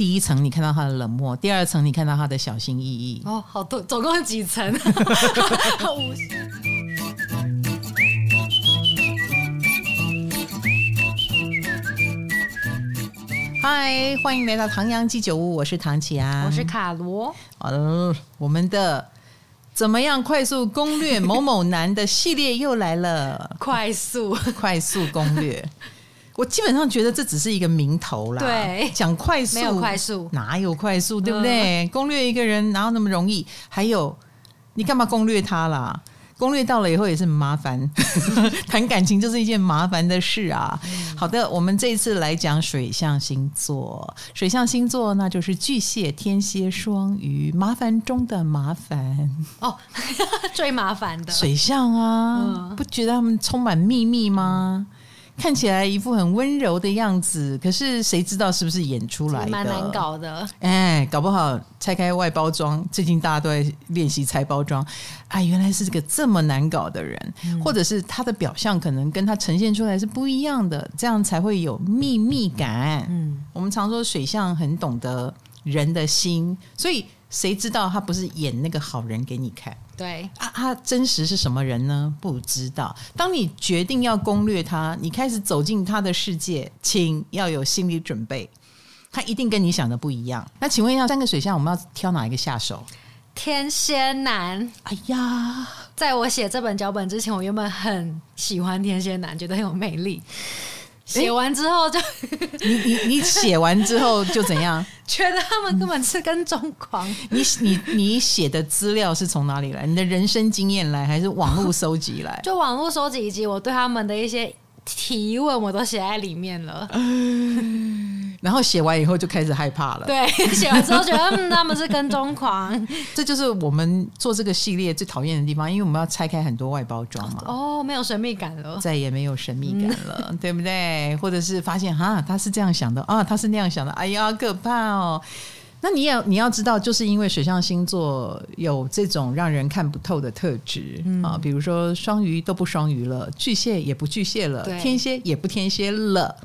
第一层你看到他的冷漠，第二层你看到他的小心翼翼。哦，好多，总共几层？嗨，欢迎来到唐阳鸡酒屋，我是唐綺阳，我是卡罗。呃，我们的怎么样快速攻略某某男的系列又来了，快速 快速攻略。我基本上觉得这只是一个名头啦，对，讲快速没有快速，哪有快速，对不对？嗯、攻略一个人哪有那么容易？还有，你干嘛攻略他啦？攻略到了以后也是很麻烦，谈感情就是一件麻烦的事啊。嗯、好的，我们这一次来讲水象星座，水象星座那就是巨蟹、天蝎、双鱼，麻烦中的麻烦哦，最麻烦的水象啊，嗯、不觉得他们充满秘密吗？嗯看起来一副很温柔的样子，可是谁知道是不是演出来的？蛮难搞的。哎，搞不好拆开外包装，最近大家都在练习拆包装。哎，原来是这个这么难搞的人，嗯、或者是他的表象可能跟他呈现出来是不一样的，这样才会有秘密感。嗯，我们常说水象很懂得人的心，所以。谁知道他不是演那个好人给你看？对啊，他真实是什么人呢？不知道。当你决定要攻略他，你开始走进他的世界，请要有心理准备，他一定跟你想的不一样。那请问一下，三个水象我们要挑哪一个下手？天蝎男。哎呀，在我写这本脚本之前，我原本很喜欢天蝎男，觉得很有魅力。写完之后就你你你写完之后就怎样？觉得他们根本是跟踪狂。你你你写的资料是从哪里来？你的人生经验来，还是网络收集来？就网络收集以及我对他们的一些提问，我都写在里面了。然后写完以后就开始害怕了。对，写完之后觉得嗯，他们是跟踪狂。这就是我们做这个系列最讨厌的地方，因为我们要拆开很多外包装嘛。哦，没有神秘感了，再也没有神秘感了，嗯、对不对？或者是发现哈，他是这样想的啊，他是那样想的，哎呀，可怕哦。那你也你要知道，就是因为水象星座有这种让人看不透的特质、嗯、啊，比如说双鱼都不双鱼了，巨蟹也不巨蟹了，对。天蝎也不天蝎了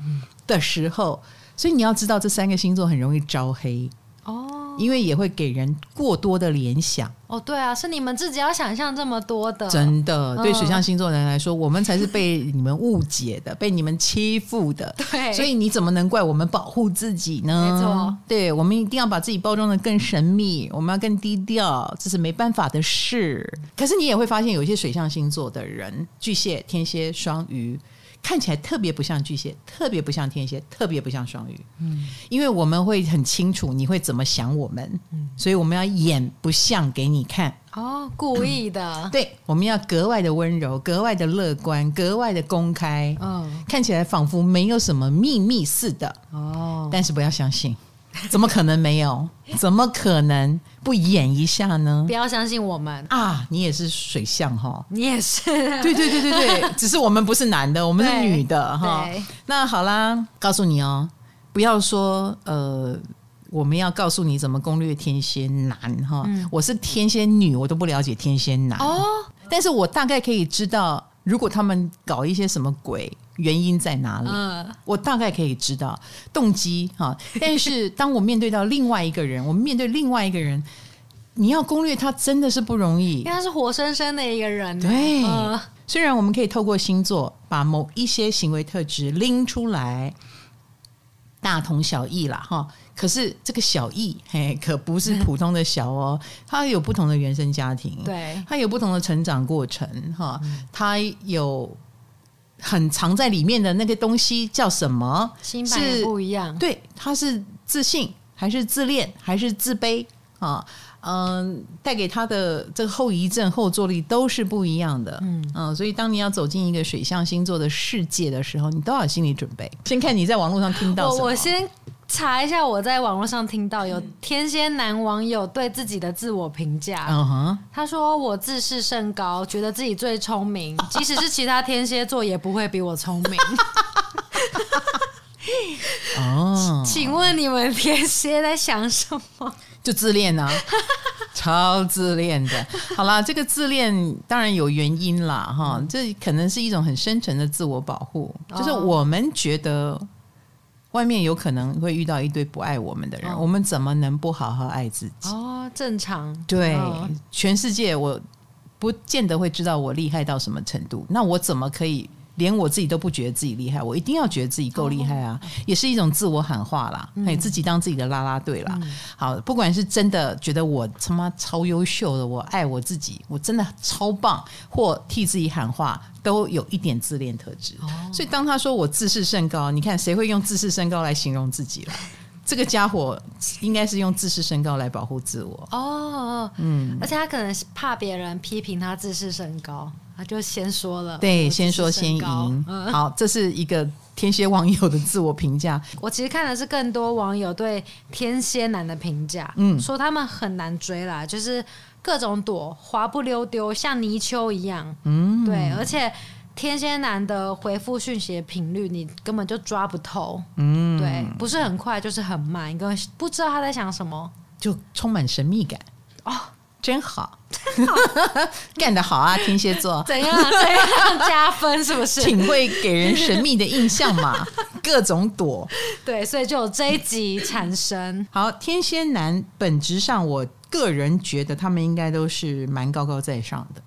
的时候。所以你要知道，这三个星座很容易招黑。哦，因为也会给人过多的联想哦。对啊，是你们自己要想象这么多的，真的。对水象星座的人来说，我们才是被你们误解的，被你们欺负的。对，所以你怎么能怪我们保护自己呢？没错，对，我们一定要把自己包装的更神秘，我们要更低调，这是没办法的事。可是你也会发现，有一些水象星座的人，巨蟹、天蝎、双鱼。看起来特别不像巨蟹，特别不像天蝎，特别不像双鱼。嗯，因为我们会很清楚你会怎么想我们，嗯，所以我们要演不像给你看。哦，故意的。嗯，对，我们要格外的温柔，格外的乐观，格外的公开。嗯，看起来仿佛没有什么秘密似的。哦，但是不要相信。怎么可能没有？怎么可能不演一下呢？不要相信我们啊！你也是水象哈，你也是。对对对对对，只是我们不是男的，我们是女的哈。那好啦，告诉你哦，不要说呃，我们要告诉你怎么攻略天蝎男哈。嗯、我是天蝎女，我都不了解天蝎男哦，但是我大概可以知道，如果他们搞一些什么鬼。原因在哪里？嗯、我大概可以知道动机哈。但是当我面对到另外一个人，我们面对另外一个人，你要攻略他真的是不容易，因为他是活生生的一个人。对，嗯、虽然我们可以透过星座把某一些行为特质拎出来，大同小异啦哈。可是这个小异嘿，可不是普通的小哦，他有不同的原生家庭，对，他有不同的成长过程哈，他有。很藏在里面的那个东西叫什么？心态不一样。对，他是自信还是自恋还是自卑啊？嗯，带给他的这个后遗症、后坐力都是不一样的。嗯嗯，所以当你要走进一个水象星座的世界的时候，你都要有心理准备。先看你在网络上听到什么。我先。查一下，我在网络上听到有天蝎男网友对自己的自我评价。嗯哼，他说：“我自视甚高，觉得自己最聪明，即使是其他天蝎座也不会比我聪明。”哦，请问你们天蝎在想什么？就自恋啊，超自恋的。好啦，这个自恋当然有原因啦，哈，这可能是一种很深沉的自我保护，就是我们觉得。外面有可能会遇到一堆不爱我们的人，哦、我们怎么能不好好爱自己？哦，正常。对，哦、全世界我不见得会知道我厉害到什么程度，那我怎么可以？连我自己都不觉得自己厉害，我一定要觉得自己够厉害啊！也是一种自我喊话啦，哎、嗯，自己当自己的啦啦队啦。嗯、好，不管是真的觉得我他妈超优秀的，我爱我自己，我真的超棒，或替自己喊话，都有一点自恋特质。哦、所以当他说我自视甚高，你看谁会用自视甚高来形容自己了？这个家伙应该是用自视甚高来保护自我。哦，嗯，而且他可能是怕别人批评他自视甚高。他就先说了，对，先说先赢。嗯、好，这是一个天蝎网友的自我评价。我其实看的是更多网友对天蝎男的评价，嗯，说他们很难追啦，就是各种躲，滑不溜丢，像泥鳅一样。嗯，对，而且天蝎男的回复讯息的频率，你根本就抓不透。嗯，对，不是很快，就是很慢，你根本不知道他在想什么，就充满神秘感。哦。真好，干得好啊！天蝎座怎样？怎样加分？是不是？挺会给人神秘的印象嘛？各种躲，对，所以就有这一集产生。好，天蝎男本质上，我个人觉得他们应该都是蛮高高在上的。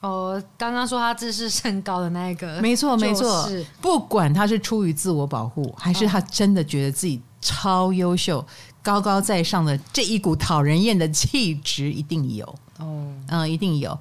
哦，刚刚说他自视甚高的那一个，没错，没错。不管他是出于自我保护，还是他真的觉得自己超优秀。高高在上的这一股讨人厌的气质一定有。哦，嗯，一定有，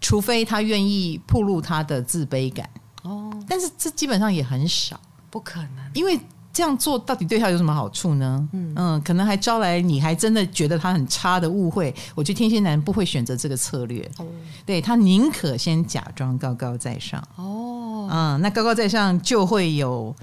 除非他愿意暴露他的自卑感。哦，但是这基本上也很少，不可能，因为这样做到底对他有什么好处呢？嗯。嗯，可能还招来你还真的觉得他很差的误会。我觉得天蝎男不会选择这个策略，哦，对，他宁可先假装高高在上。哦，嗯，那高高在上就会有。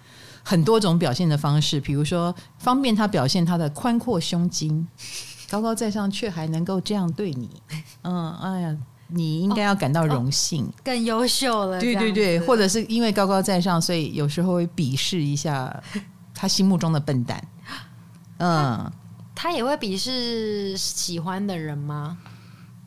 很多种表现的方式，比如说方便他表现他的宽阔胸襟，高高在上却还能够这样对你，嗯，哎呀，你应该要感到荣幸，哦哦、更优秀了。对对对，或者是因为高高在上，所以有时候会鄙视一下他心目中的笨蛋。嗯，他，他也会鄙视喜欢的人吗？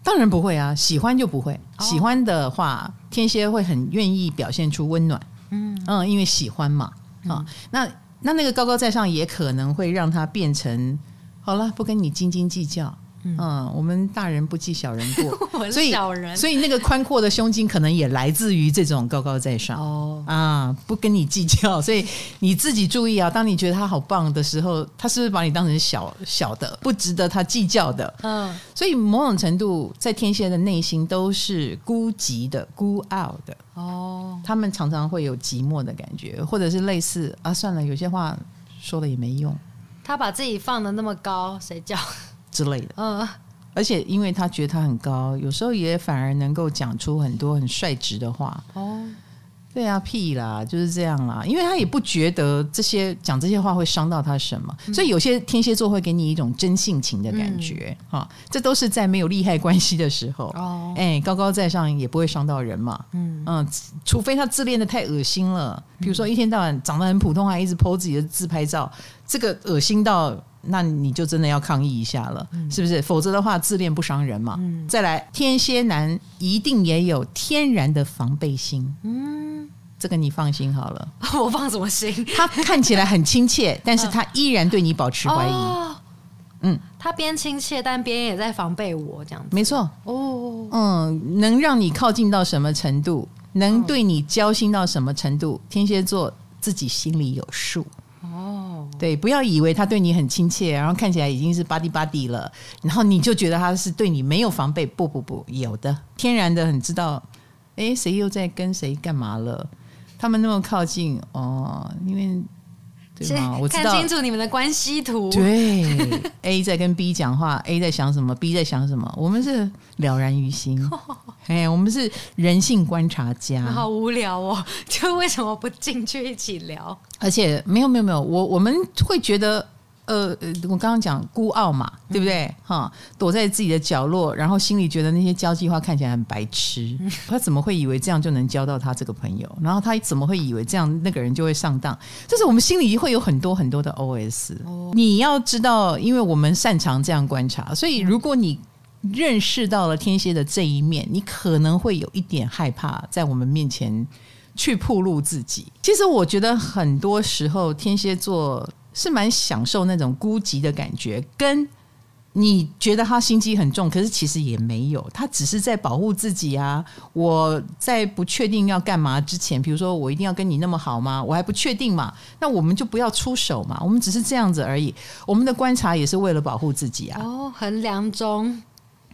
当然不会啊，喜欢就不会。哦、喜欢的话，天蝎会很愿意表现出温暖。嗯嗯，因为喜欢嘛。啊、那那那个高高在上也可能会让他变成好了，不跟你斤斤计较。嗯，我们大人不计小人过，所以小人，所以那个宽阔的胸襟可能也来自于这种高高在上哦啊，不跟你计较，所以你自己注意啊。当你觉得他好棒的时候，他是不是把你当成小小的，不值得他计较的？嗯，所以某种程度，在天蝎的内心都是孤寂的、孤傲的哦。他们常常会有寂寞的感觉，或者是类似啊，算了，有些话说了也没用。他把自己放的那么高，谁叫？之类的，嗯，而且因为他觉得他很高，有时候也反而能够讲出很多很率直的话。哦，对啊，屁啦，就是这样啦。因为他也不觉得这些讲这些话会伤到他什么，嗯、所以有些天蝎座会给你一种真性情的感觉。哈、嗯，这都是在没有利害关系的时候。哦，哎，高高在上也不会伤到人嘛。嗯嗯，除非他自恋的太恶心了，比如说一天到晚长得很普通，还一直 po 自己的自拍照，这个恶心到。那你就真的要抗议一下了，嗯、是不是？否则的话，自恋不伤人嘛。嗯、再来，天蝎男一定也有天然的防备心。嗯，这个你放心好了。我放什么心？他看起来很亲切，但是他依然对你保持怀疑。哦、嗯，他边亲切，但边也在防备我，这样子。没错。哦，嗯，能让你靠近到什么程度，能对你交心到什么程度，天蝎座自己心里有数。对，不要以为他对你很亲切，然后看起来已经是 buddy buddy 了，然后你就觉得他是对你没有防备。不不不，有的，天然的很知道，哎，谁又在跟谁干嘛了？他们那么靠近哦，因为。对吗？我知道，看清楚你们的关系图。对，A 在跟 B 讲话，A 在想什么，B 在想什么，我们是了然于心。哎，我们是人性观察家。好无聊哦，就为什么不进去一起聊？而且没有没有没有，我我们会觉得。呃，我刚刚讲孤傲嘛，对不对？哈、嗯，躲在自己的角落，然后心里觉得那些交际花看起来很白痴。嗯、他怎么会以为这样就能交到他这个朋友？然后他怎么会以为这样那个人就会上当？就是我们心里会有很多很多的 OS。哦、你要知道，因为我们擅长这样观察，所以如果你认识到了天蝎的这一面，你可能会有一点害怕在我们面前去暴露自己。其实我觉得很多时候天蝎座是蛮享受那种孤寂的感觉，跟。你觉得他心机很重，可是其实也没有，他只是在保护自己啊。我在不确定要干嘛之前，比如说我一定要跟你那么好吗？我还不确定嘛，那我们就不要出手嘛。我们只是这样子而已。我们的观察也是为了保护自己啊。哦，衡量中。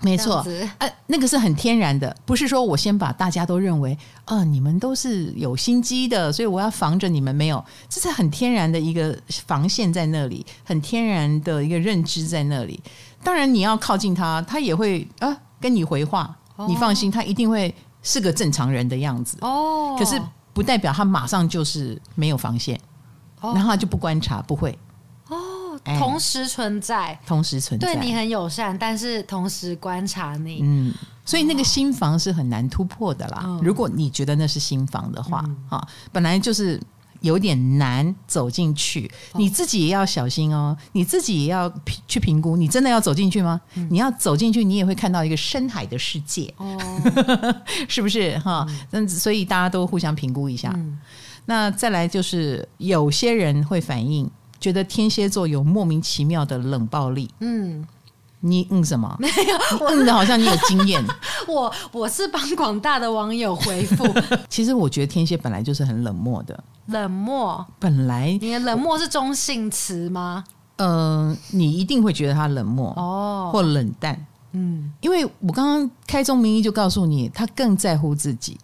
没错，呃，那个是很天然的，不是说我先把大家都认为，呃，你们都是有心机的，所以我要防着你们。没有，这是很天然的一个防线在那里，很天然的一个认知在那里。当然，你要靠近他，他也会啊跟你回话，哦，你放心，他一定会是个正常人的样子。哦，可是不代表他马上就是没有防线，哦，然后他就不观察，不会。同时存在，欸，同时存在，对你很友善，但是同时观察你。嗯，所以那个心房是很难突破的啦。哦，如果你觉得那是心房的话，啊，嗯，本来就是有点难走进去，哦，你自己也要小心哦。你自己也要去评估，你真的要走进去吗？嗯，你要走进去，你也会看到一个深海的世界，哦，是不是？哈，嗯，所以大家都互相评估一下。嗯，那再来就是有些人会反映。觉得天蝎座有莫名其妙的冷暴力。嗯，你嗯什么？没有，我嗯的好像你有经验。我我是帮广大的网友回复。其实我觉得天蝎本来就是很冷漠的。冷漠？本来你的冷漠是中性词吗？嗯、呃，你一定会觉得他冷漠哦，或冷淡。嗯，因为我刚刚开宗明义就告诉你，他更在乎自己，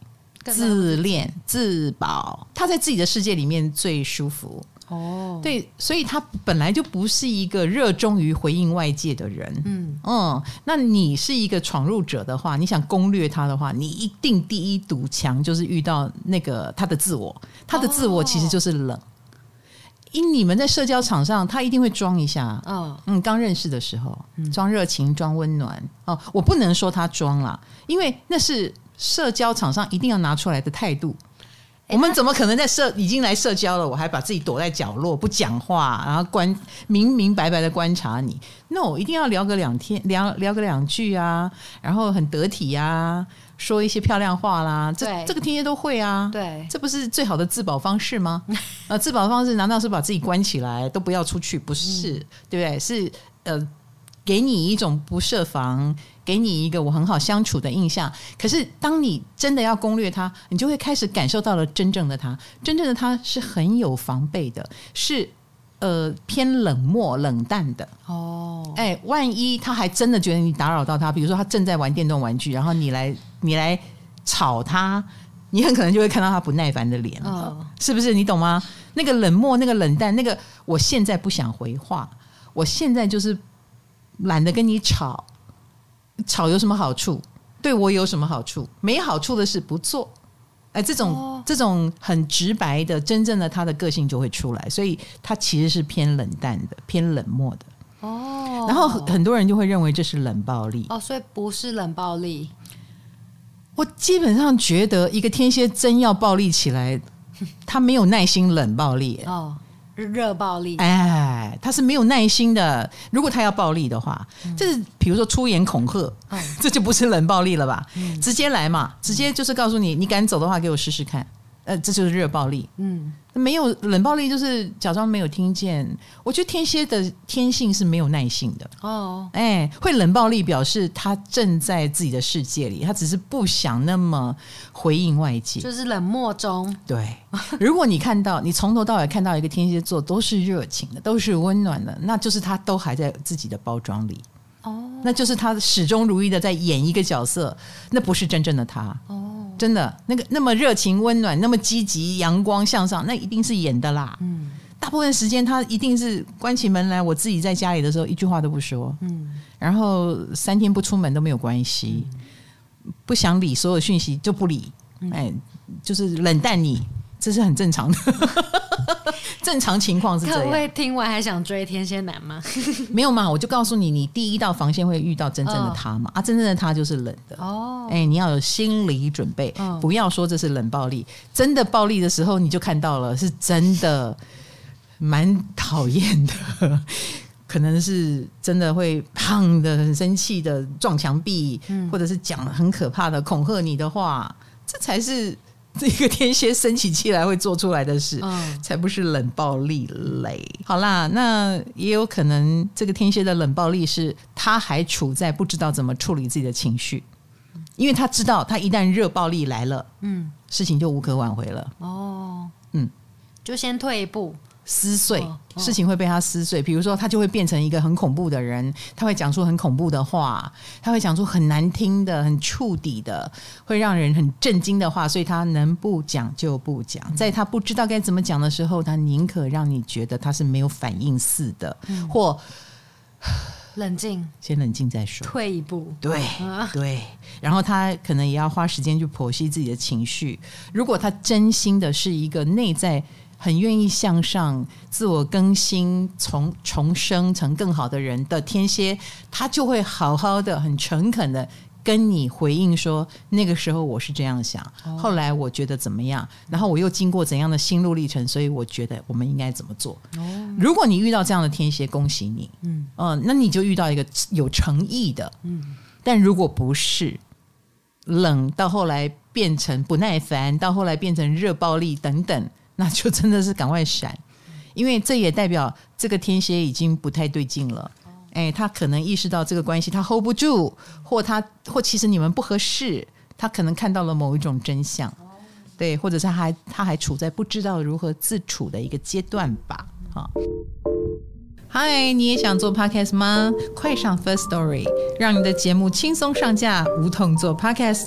自恋、自保，他在自己的世界里面最舒服。哦，对，所以他本来就不是一个热衷于回应外界的人。嗯嗯，那你是一个闯入者的话，你想攻略他的话，你一定第一堵墙就是遇到那个他的自我，他的自我其实就是冷。哦、因你们在社交场上，他一定会装一下。哦、嗯，刚认识的时候，装热情、装温暖。哦，我不能说他装了，因为那是社交场上一定要拿出来的态度。我们怎么可能在社已经来社交了，我还把自己躲在角落不讲话，然后观明明白白的观察你？No，一定要聊个两天，聊聊个两句啊，然后很得体啊，说一些漂亮话啦。这这个天天都会啊。对，这不是最好的自保方式吗？呃，自保方式难道是把自己关起来都不要出去？不是，嗯、对不对？是呃。给你一种不设防，给你一个我很好相处的印象。可是当你真的要攻略他，你就会开始感受到了真正的他。真正的他是很有防备的，是呃偏冷漠冷淡的。哦，哎，万一他还真的觉得你打扰到他，比如说他正在玩电动玩具，然后你来你来吵他，你很可能就会看到他不耐烦的脸。哦，是不是？你懂吗？那个冷漠，那个冷淡，那个我现在不想回话，我现在就是。懒得跟你吵，吵有什么好处？对我有什么好处？没好处的事不做。哎，这种、哦、这种很直白的，真正的他的个性就会出来，所以他其实是偏冷淡的，偏冷漠的。哦，然后很多人就会认为这是冷暴力。哦，所以不是冷暴力。我基本上觉得，一个天蝎真要暴力起来，他没有耐心冷暴力。哦。热暴力，哎，他是没有耐心的。如果他要暴力的话，嗯、这是比如说出言恐吓，嗯、这就不是冷暴力了吧？嗯、直接来嘛，直接就是告诉你，你敢走的话，给我试试看。呃，这就是热暴力。嗯。没有冷暴力，就是假装没有听见。我觉得天蝎的天性是没有耐性的哦。哎，会冷暴力表示他正在自己的世界里，他只是不想那么回应外界，就是冷漠中。对，如果你看到你从头到尾看到一个天蝎座都是热情的，都是温暖的，那就是他都还在自己的包装里哦，那就是他始终如一的在演一个角色，那不是真正的他哦。真的，那个那么热情温暖，那么积极阳光向上，那一定是演的啦。嗯，大部分时间他一定是关起门来，我自己在家里的时候一句话都不说。嗯，然后三天不出门都没有关系，嗯、不想理所有讯息就不理。哎，就是冷淡你，这是很正常的。正常情况是这样。各位听完还想追天蝎男吗？没有嘛，我就告诉你，你第一道防线会遇到真正的他嘛。哦、啊，真正的他就是冷的。哦，哎，你要有心理准备，哦、不要说这是冷暴力。真的暴力的时候，你就看到了，是真的蛮讨厌的。可能是真的会胖的、很生气的撞墙壁，嗯、或者是讲很可怕的恐吓你的话，这才是 这个天蝎生起气来会做出来的事，嗯、才不是冷暴力嘞。好啦，那也有可能这个天蝎的冷暴力是他还处在不知道怎么处理自己的情绪，因为他知道他一旦热暴力来了，嗯，事情就无可挽回了。哦，嗯，就先退一步。撕碎事情会被他撕碎，比如说他就会变成一个很恐怖的人，他会讲出很恐怖的话，他会讲出很难听的、很触底的、会让人很震惊的话，所以他能不讲就不讲，在他不知道该怎么讲的时候，他宁可让你觉得他是没有反应似的，或冷静，先冷静再说，退一步，对对，然后他可能也要花时间去剖析自己的情绪，如果他真心的是一个内在。很愿意向上、自我更新、重重生成更好的人的天蝎，他就会好好的、很诚恳的跟你回应说：“那个时候我是这样想，后来我觉得怎么样，然后我又经过怎样的心路历程，所以我觉得我们应该怎么做。”如果你遇到这样的天蝎，恭喜你，嗯，哦，那你就遇到一个有诚意的，嗯。但如果不是冷到后来变成不耐烦，到后来变成热暴力等等。那就真的是赶快闪，因为这也代表这个天蝎已经不太对劲了。哎，他可能意识到这个关系他 hold 不住，或他或其实你们不合适，他可能看到了某一种真相，对，或者是他还他还处在不知道如何自处的一个阶段吧。哈，嗨，你也想做 podcast 吗？快上 First Story，让你的节目轻松上架，无痛做 podcast。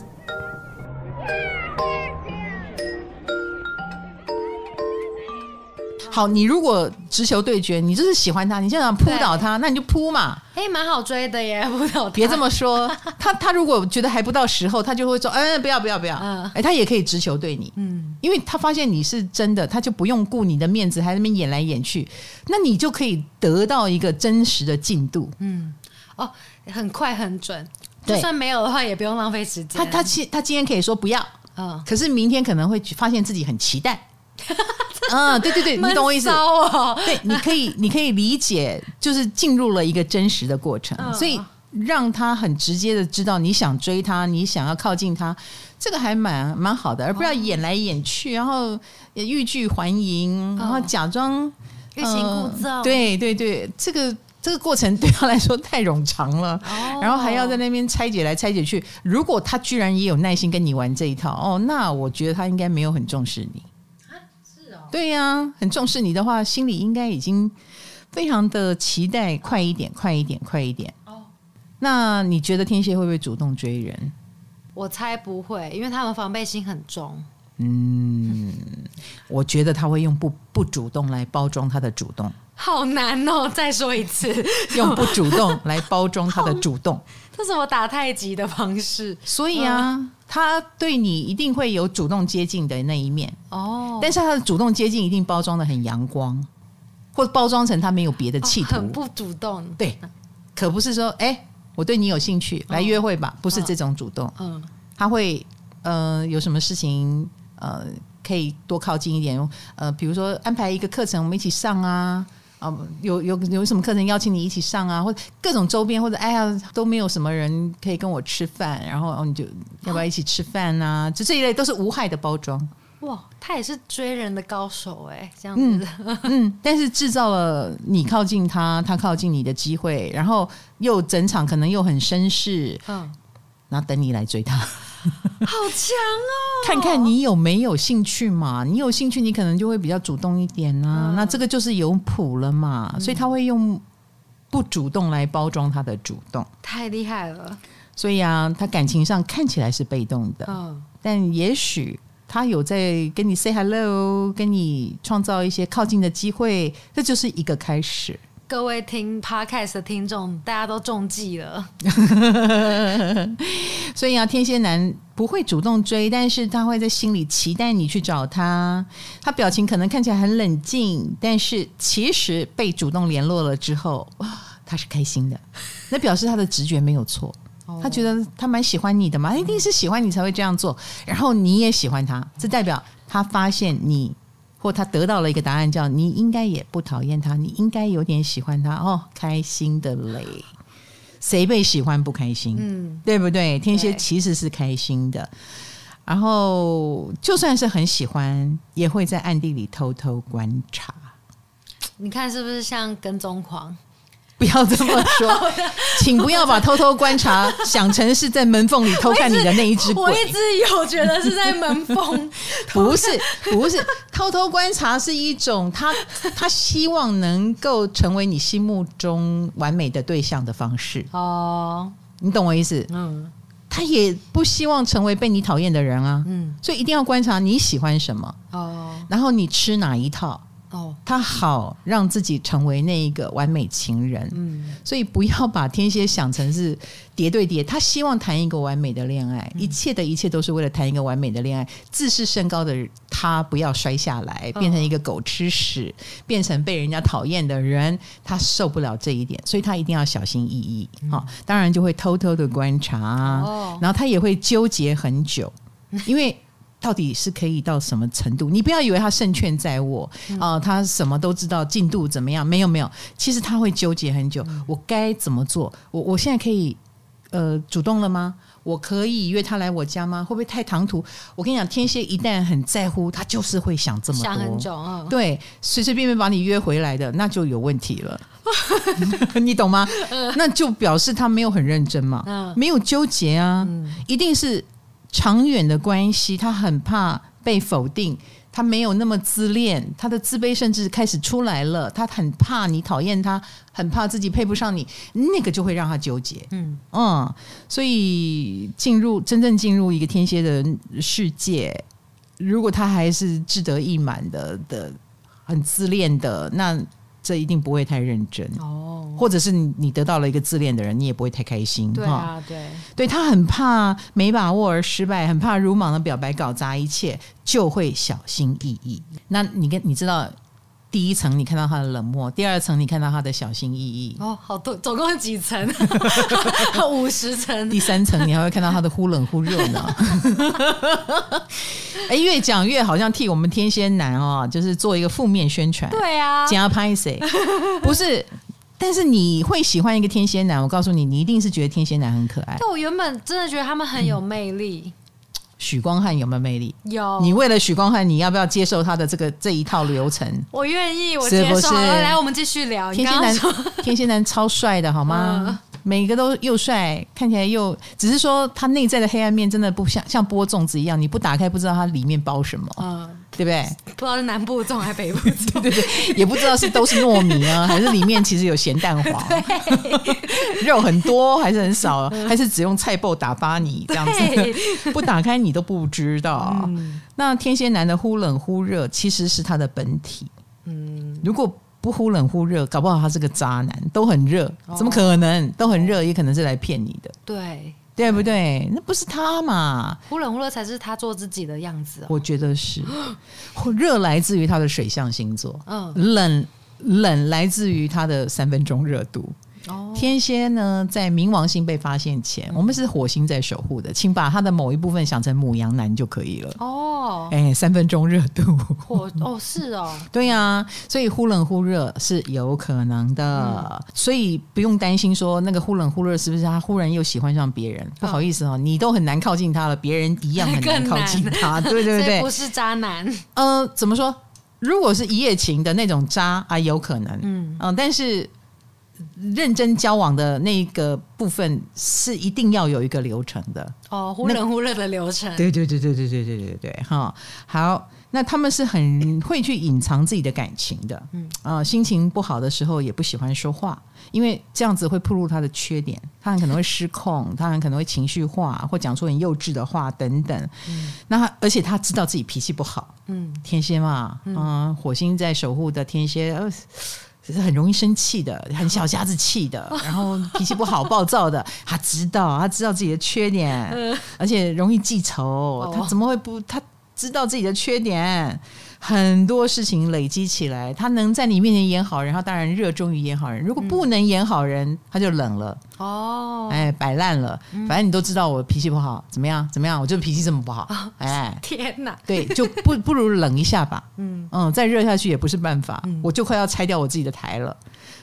好，你如果直球对决，你就是喜欢他，你就想扑倒他，那你就扑嘛。哎，蛮好追的耶，扑倒他。别这么说，他 他如果觉得还不到时候，他就会说，嗯，不要不要不要。嗯，哎，他也可以直球对你，嗯，因为他发现你是真的，他就不用顾你的面子，还在那边演来演去，那你就可以得到一个真实的进度。嗯，哦，很快很准，就算没有的话，也不用浪费时间。他他今他今天可以说不要，嗯，可是明天可能会发现自己很期待。嗯，对对对，你懂我意思。哦、对，你可以，你可以理解，就是进入了一个真实的过程，嗯、所以让他很直接的知道你想追他，你想要靠近他，这个还蛮蛮好的，而不要演来演去，然后欲拒还迎，然后假装欲擒故纵。对对对，这个这个过程 对他来说太冗长了，哦、然后还要在那边拆解来拆解去。如果他居然也有耐心跟你玩这一套，哦，那我觉得他应该没有很重视你。对呀、啊，很重视你的话，心里应该已经非常的期待，快一点，快一点，快一点。哦，那你觉得天蝎会不会主动追人？我猜不会，因为他们防备心很重。嗯，我觉得他会用不不主动来包装他的主动。好难哦！再说一次，用不主动来包装他的主动，这是我打太极的方式。所以啊，嗯、他对你一定会有主动接近的那一面哦。但是他的主动接近一定包装的很阳光，或包装成他没有别的企图，哦、很不主动。对，可不是说哎，我对你有兴趣，来约会吧，哦、不是这种主动。嗯，他会呃有什么事情呃可以多靠近一点，呃，比如说安排一个课程，我们一起上啊。啊，有有有什么课程邀请你一起上啊？或者各种周边，或者哎呀都没有什么人可以跟我吃饭，然后你就要不要一起吃饭啊？就这一类都是无害的包装。哇，他也是追人的高手哎，这样子。嗯，嗯，但是制造了你靠近他，他靠近你的机会，然后又整场可能又很绅士，嗯，然后等你来追他。好强哦！看看你有没有兴趣嘛？你有兴趣，你可能就会比较主动一点啊。嗯、那这个就是有谱了嘛，嗯、所以他会用不主动来包装他的主动，太厉害了。所以啊，他感情上看起来是被动的，嗯，但也许他有在跟你 say hello，跟你创造一些靠近的机会，这就是一个开始。各位听 Podcast 的听众，大家都中计了。所以啊，天蝎男不会主动追，但是他会在心里期待你去找他。他表情可能看起来很冷静，但是其实被主动联络了之后，他是开心的。那表示他的直觉没有错，他觉得他蛮喜欢你的嘛，一定是喜欢你才会这样做。然后你也喜欢他，这代表他发现你。或他得到了一个答案，叫你应该也不讨厌他，你应该有点喜欢他哦，开心的嘞。谁被喜欢不开心？嗯，对不对？天蝎其实是开心的，然后就算是很喜欢，也会在暗地里偷偷观察。你看是不是像跟踪狂？不要这么说，请不要把偷偷观察想成是在门缝里偷看你的那一只鬼。我一直有觉得是在门缝，不是不是，偷偷观察是一种他他希望能够成为你心目中完美的对象的方式。哦，你懂我意思？嗯，他也不希望成为被你讨厌的人啊。嗯，所以一定要观察你喜欢什么哦，然后你吃哪一套。哦，他好让自己成为那一个完美情人，嗯，所以不要把天蝎想成是叠对叠，他希望谈一个完美的恋爱，一切的一切都是为了谈一个完美的恋爱。自视甚高的他不要摔下来，变成一个狗吃屎，变成被人家讨厌的人，他受不了这一点，所以他一定要小心翼翼。好，当然就会偷偷的观察，然后他也会纠结很久，因为。到底是可以到什么程度？你不要以为他胜券在握啊、呃，他什么都知道，进度怎么样？没有没有，其实他会纠结很久。我该怎么做？我我现在可以呃主动了吗？我可以约他来我家吗？会不会太唐突？我跟你讲，天蝎一旦很在乎，他就是会想这么多，想很久啊。对，随随便便把你约回来的，那就有问题了。你懂吗？那就表示他没有很认真嘛，没有纠结啊，一定是。长远的关系，他很怕被否定，他没有那么自恋，他的自卑甚至开始出来了。他很怕你讨厌他，很怕自己配不上你，那个就会让他纠结。嗯嗯，所以进入真正进入一个天蝎的世界，如果他还是志得意满的的，很自恋的那。这一定不会太认真哦，或者是你你得到了一个自恋的人，你也不会太开心。对啊，对，对他很怕没把握而失败，很怕鲁莽的表白搞砸一切，就会小心翼翼。那你跟你知道？第一层你看到他的冷漠，第二层你看到他的小心翼翼。哦，好多，总共几层？五十层。第三层你还会看到他的忽冷忽热呢。哎，越讲越好像替我们天蝎男哦，就是做一个负面宣传。对啊，加拍谁？不是，但是你会喜欢一个天蝎男，我告诉你，你一定是觉得天蝎男很可爱。对，我原本真的觉得他们很有魅力。嗯许光汉有没有魅力？有。你为了许光汉，你要不要接受他的这个这一套流程？我愿意，我接受。是是？来，我们继续聊。天蝎男，天蝎男超帅的，好吗？嗯每个都又帅，看起来又，只是说他内在的黑暗面真的不像像剥粽子一样，你不打开不知道它里面包什么，嗯，对不对？不知道是南部种还是北部种，对对对，也不知道是都是糯米啊，还是里面其实有咸蛋黄，对肉很多还是很少，还是只用菜脯打发你这样子，不打开你都不知道。嗯、那天蝎男的忽冷忽热其实是他的本体，嗯，如果。不忽冷忽热，搞不好他是个渣男，都很热，怎么可能？都很热，也可能是来骗你的。对，对不对？那不是他嘛？忽冷忽热才是他做自己的样子。我觉得是，热来自于他的水象星座，嗯，冷冷来自于他的三分钟热度。天蝎呢，在冥王星被发现前，我们是火星在守护的，请把它的某一部分想成母羊男就可以了。哦，哎，三分钟热度，火哦，是哦，对呀、啊，所以忽冷忽热是有可能的，嗯、所以不用担心说那个忽冷忽热是不是他忽然又喜欢上别人？不好意思哦，你都很难靠近他了，别人一样很难靠近他，对对对对，不是渣男。呃，怎么说？如果是一夜情的那种渣啊，有可能，嗯嗯，但是。认真交往的那个部分是一定要有一个流程的哦，忽冷忽热的流程。对对对对对对对对对哈。好，那他们是很会去隐藏自己的感情的，嗯啊、呃，心情不好的时候也不喜欢说话，因为这样子会暴露他的缺点，他很可能会失控，他很可能会情绪化或讲出很幼稚的话等等。嗯，那他而且他知道自己脾气不好，嗯，天蝎嘛，嗯、呃，火星在守护的天蝎。呃只是很容易生气的，很小家子气的，然后脾气不好、暴躁的。他知道，他知道自己的缺点，而且容易记仇。他怎么会不？他知道自己的缺点。很多事情累积起来，他能在你面前演好人，他当然热衷于演好人。如果不能演好人，嗯、他就冷了。哦，哎，摆烂了。反正你都知道我脾气不好，怎么样？怎么样？我就脾气这么不好。哦、哎，天哪！对，就不不如冷一下吧。嗯嗯，再热下去也不是办法。嗯、我就快要拆掉我自己的台了。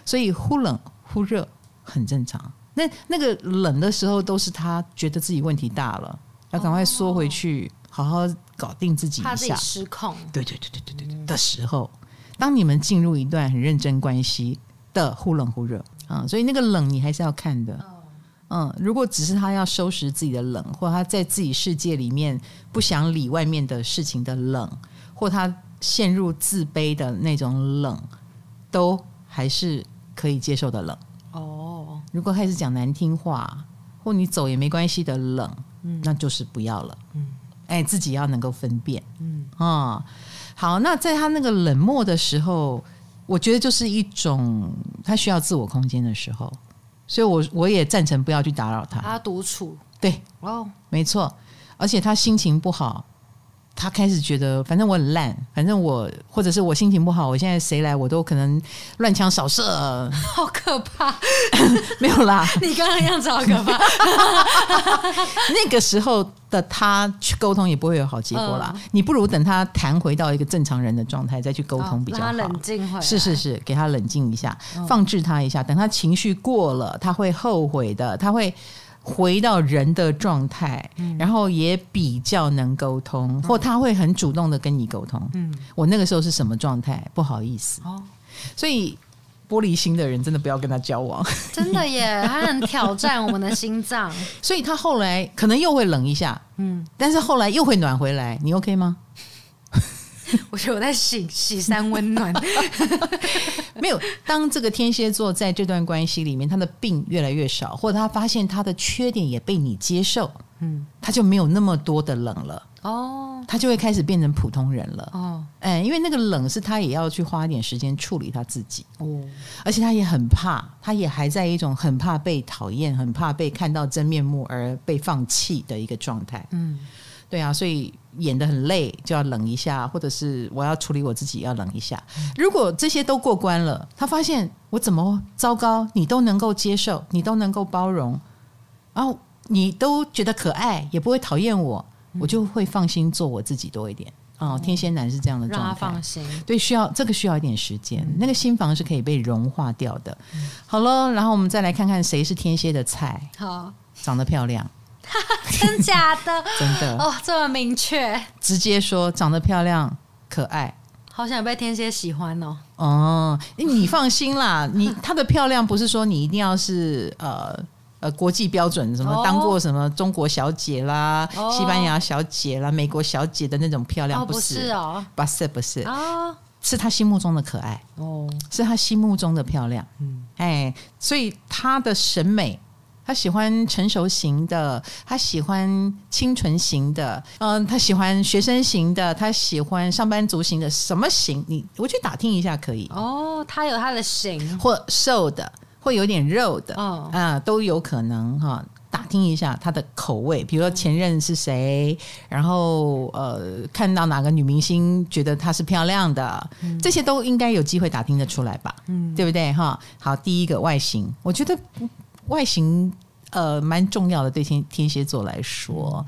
所以忽冷忽热很正常。那那个冷的时候，都是他觉得自己问题大了，要赶快缩回去。哦好好搞定自己一下，怕自己失控。对对对对对对对的时候，当你们进入一段很认真关系的忽冷忽热啊、嗯，所以那个冷你还是要看的。嗯，如果只是他要收拾自己的冷，或他在自己世界里面不想理外面的事情的冷，或他陷入自卑的那种冷，都还是可以接受的冷。哦，如果开始讲难听话，或你走也没关系的冷，嗯，那就是不要了。嗯，哎，自己要能够分辨。嗯啊、哦，好，那在他那个冷漠的时候，我觉得就是一种他需要自我空间的时候。所以我，我我也赞成不要去打扰他。他独处，对，哦，没错，而且他心情不好。他开始觉得，反正我很烂，反正我或者是我心情不好，我现在谁来我都可能乱枪扫射，好可怕！没有啦，你刚刚样子好可怕。那个时候的他去沟通也不会有好结果啦。嗯、你不如等他弹回到一个正常人的状态再去沟通比较好。冷静回来。是是是，给他冷静一下，放置他一下，等他情绪过了，他会后悔的，他会。回到人的状态，嗯、然后也比较能沟通，嗯、或他会很主动的跟你沟通。嗯，我那个时候是什么状态？不好意思哦，所以玻璃心的人真的不要跟他交往。真的耶，他很挑战我们的心脏。所以他后来可能又会冷一下，嗯，但是后来又会暖回来。你 OK 吗？我觉得我在洗洗三温暖，没有。当这个天蝎座在这段关系里面，他的病越来越少，或者他发现他的缺点也被你接受，嗯，他就没有那么多的冷了哦，他就会开始变成普通人了哦。哎，因为那个冷是他也要去花一点时间处理他自己哦，而且他也很怕，他也还在一种很怕被讨厌、很怕被看到真面目而被放弃的一个状态。嗯，对啊，所以。演的很累，就要冷一下，或者是我要处理我自己，要冷一下。如果这些都过关了，他发现我怎么糟糕，你都能够接受，你都能够包容，然后你都觉得可爱，也不会讨厌我，我就会放心做我自己多一点。哦，天蝎男是这样的状态，让他放心。对，需要这个需要一点时间，那个心房是可以被融化掉的。好了，然后我们再来看看谁是天蝎的菜。好，长得漂亮。真假的？真的。哦，这么明确，直接说长得漂亮、可爱，好想被天蝎喜欢哦。哦，你放心啦，你她的漂亮不是说你一定要是呃呃国际标准，什么当过什么中国小姐啦、哦、西班牙小姐啦、美国小姐的那种漂亮，不是，不是哦，不是不是。哦，是她心目中的可爱哦，是她心目中的漂亮。嗯，哎，所以她的审美。他喜欢成熟型的，他喜欢清纯型的，嗯，他喜欢学生型的，他喜欢上班族型的，什么型？你我去打听一下可以。哦，他有他的型，或瘦的，或有点肉的，哦、啊，都有可能哈。打听一下他的口味，比如说前任是谁，然后呃，看到哪个女明星觉得她是漂亮的，嗯、这些都应该有机会打听得出来吧？嗯，对不对？哈，好，第一个外形，我觉得。外形呃蛮重要的，对天天蝎座来说，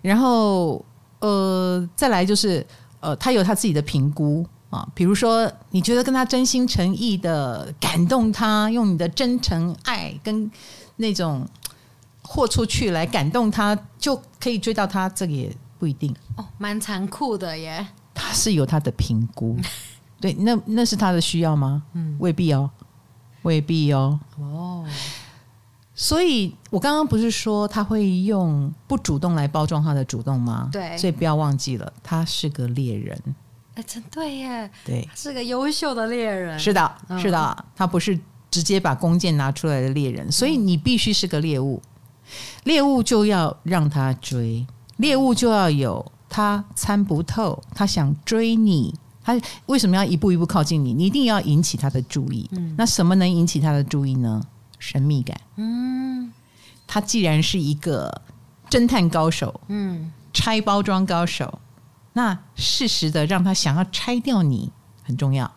然后呃再来就是呃他有他自己的评估啊，比如说你觉得跟他真心诚意的感动他，用你的真诚爱跟那种豁出去来感动他，就可以追到他，这个也不一定哦，蛮残酷的耶。他是有他的评估，对，那那是他的需要吗？嗯，未必哦，未必哦，哦。所以，我刚刚不是说他会用不主动来包装他的主动吗？对，所以不要忘记了，他是个猎人。哎，真对耶，对，他是个优秀的猎人。是的，是的，他不是直接把弓箭拿出来的猎人，所以你必须是个猎物。猎物就要让他追，猎物就要有他参不透，他想追你，他为什么要一步一步靠近你？你一定要引起他的注意。嗯，那什么能引起他的注意呢？神秘感，嗯，他既然是一个侦探高手，嗯，拆包装高手，那适时的让他想要拆掉你很重要，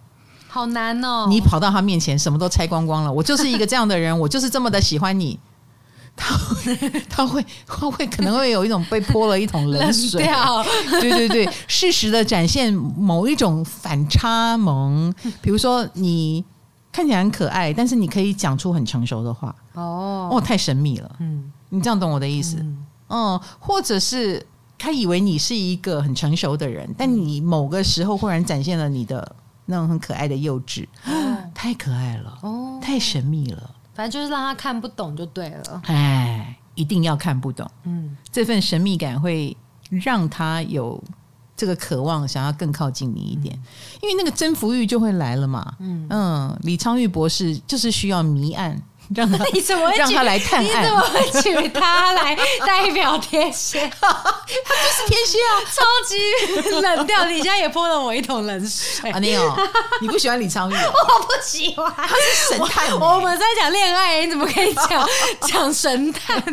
好难哦！你跑到他面前，什么都拆光光了，我就是一个这样的人，我就是这么的喜欢你，他 他会他会可能会有一种被泼了一桶冷水，对对对，适时的展现某一种反差萌，比如说你。看起来很可爱，但是你可以讲出很成熟的话。哦。哦，太神秘了，嗯，你这样懂我的意思，嗯，或者是他以为你是一个很成熟的人，但你某个时候忽然展现了你的那种很可爱的幼稚，哦、太可爱了，哦，太神秘了。反正就是让他看不懂就对了。哎，一定要看不懂。嗯，这份神秘感会让他有这个渴望，想要更靠近你一点，嗯、因为那个征服欲就会来了嘛。嗯嗯，李昌钰博士就是需要谜案。让他你怎么让他来探案？你怎么会取他来代表天蝎？他就是天蝎啊，超级冷掉。你现在也泼了我一桶冷水。啊，你哦？你不喜欢李昌钰？我不喜欢，他是神探。我们在讲恋爱，你怎么可以讲 讲神探？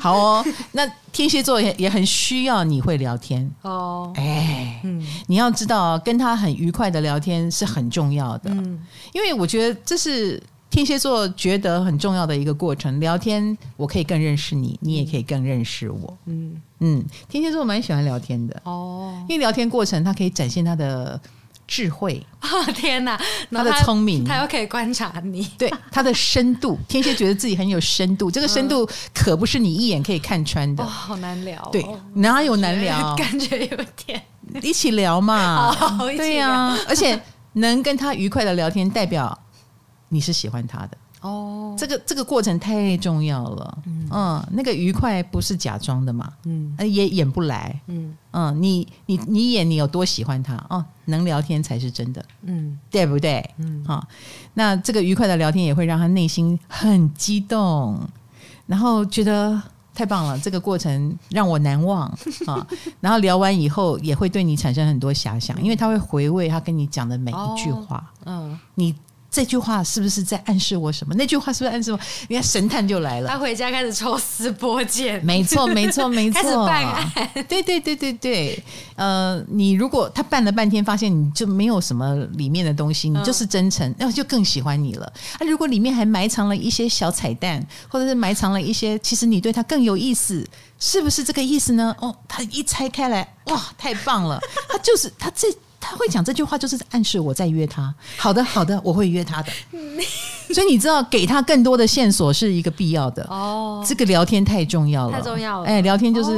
好哦，那天蝎座也也很需要你会聊天哦。哎，嗯，你要知道，跟他很愉快的聊天是很重要的。嗯，因为我觉得这是。天蝎座觉得很重要的一个过程，聊天我可以更认识你，你也可以更认识我。嗯嗯，天蝎座蛮喜欢聊天的哦，因为聊天过程他可以展现他的智慧。哦 天哪，他的聪明，他又可以观察你，对他的深度。天蝎觉得自己很有深度，这个深度可不是你一眼可以看穿的。哦，好难聊哦。对，哪有难聊？感觉有点一起聊嘛。好，对呀，而且能跟他愉快的聊天，代表。你是喜欢他的。哦，这个这个过程太重要了，嗯，嗯，那个愉快不是假装的嘛，嗯，也演不来，嗯。嗯，你你你演你有多喜欢他哦，能聊天才是真的，嗯，对不对？嗯，好，那这个愉快的聊天也会让他内心很激动，然后觉得太棒了，这个过程让我难忘啊，然后聊完以后也会对你产生很多遐想，因为他会回味他跟你讲的每一句话，嗯，你。这句话是不是在暗示我什么？那句话是不是暗示我？你看神探就来了。他回家开始抽丝剥茧。没错，没错，没错。开始办案。对对对对对。呃，你如果他办了半天，发现你就没有什么里面的东西，你就是真诚，那、嗯、就更喜欢你了。啊，如果里面还埋藏了一些小彩蛋，或者是埋藏了一些，其实你对他更有意思，是不是这个意思呢？哦，他一拆开来，哇，太棒了！他就是他这。他会讲这句话，就是暗示我在约他。好的，好的，我会约他的。所以你知道，给他更多的线索是一个必要的。哦，这个聊天太重要了，太重要了。哎，聊天就是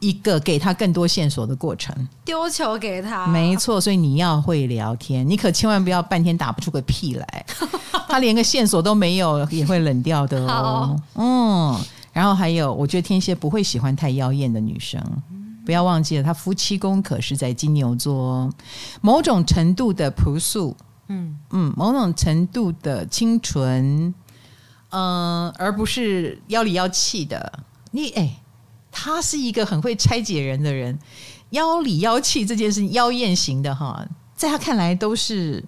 一个给他更多线索的过程。丢球给他，没错。所以你要会聊天，你可千万不要半天打不出个屁来。他连个线索都没有，也会冷掉的哦。嗯，然后还有，我觉得天蝎不会喜欢太妖艳的女生。不要忘记了，他夫妻宫可是在金牛座，某种程度的朴素，嗯嗯，某种程度的清纯，嗯、呃，而不是妖里妖气的。你哎，他是一个很会拆解人的人，妖里妖气这件事，妖艳型的哈，在他看来都是，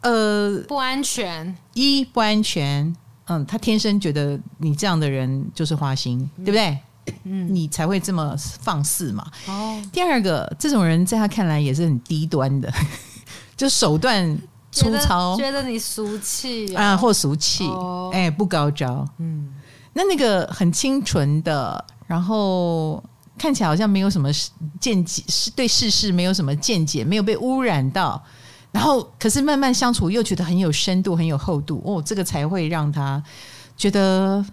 呃，不安全，一不安全，嗯，他天生觉得你这样的人就是花心，嗯、对不对？嗯，你才会这么放肆嘛。哦，第二个，这种人在他看来也是很低端的，就手段粗糙，觉得，你俗气啊，啊，或俗气，哦、哎，不高招。嗯，那那个很清纯的，然后看起来好像没有什么见解，是对世事没有什么见解，没有被污染到，然后可是慢慢相处又觉得很有深度，很有厚度。哦，这个才会让他觉得。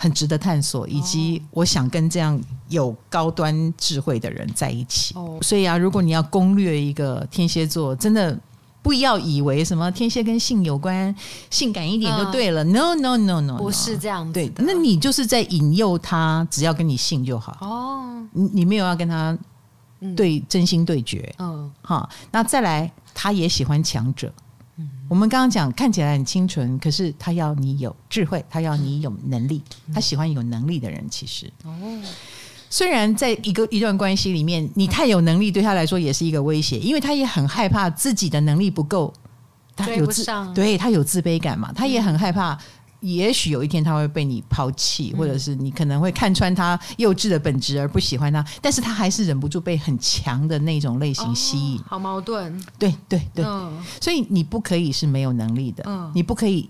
很值得探索，以及我想跟这样有高端智慧的人在一起。哦，所以啊，如果你要攻略一个天蝎座，真的不要以为什么天蝎跟性有关，性感一点就对了。嗯、no no no no，不是这样子。对，那你就是在引诱他，只要跟你性就好。哦，你你没有要跟他对、嗯、真心对决。嗯，好，那再来，他也喜欢强者。我们刚刚讲看起来很清纯，可是他要你有智慧，他要你有能力，他喜欢有能力的人。其实，哦，虽然在一个一段关系里面，你太有能力对他来说也是一个威胁，因为他也很害怕自己的能力不够，他有自对他有自卑感嘛，他也很害怕。也许有一天他会被你抛弃，或者是你可能会看穿他幼稚的本质而不喜欢他，但是他还是忍不住被很强的那种类型吸引。哦、好矛盾。对对对，嗯、所以你不可以是没有能力的，嗯、你不可以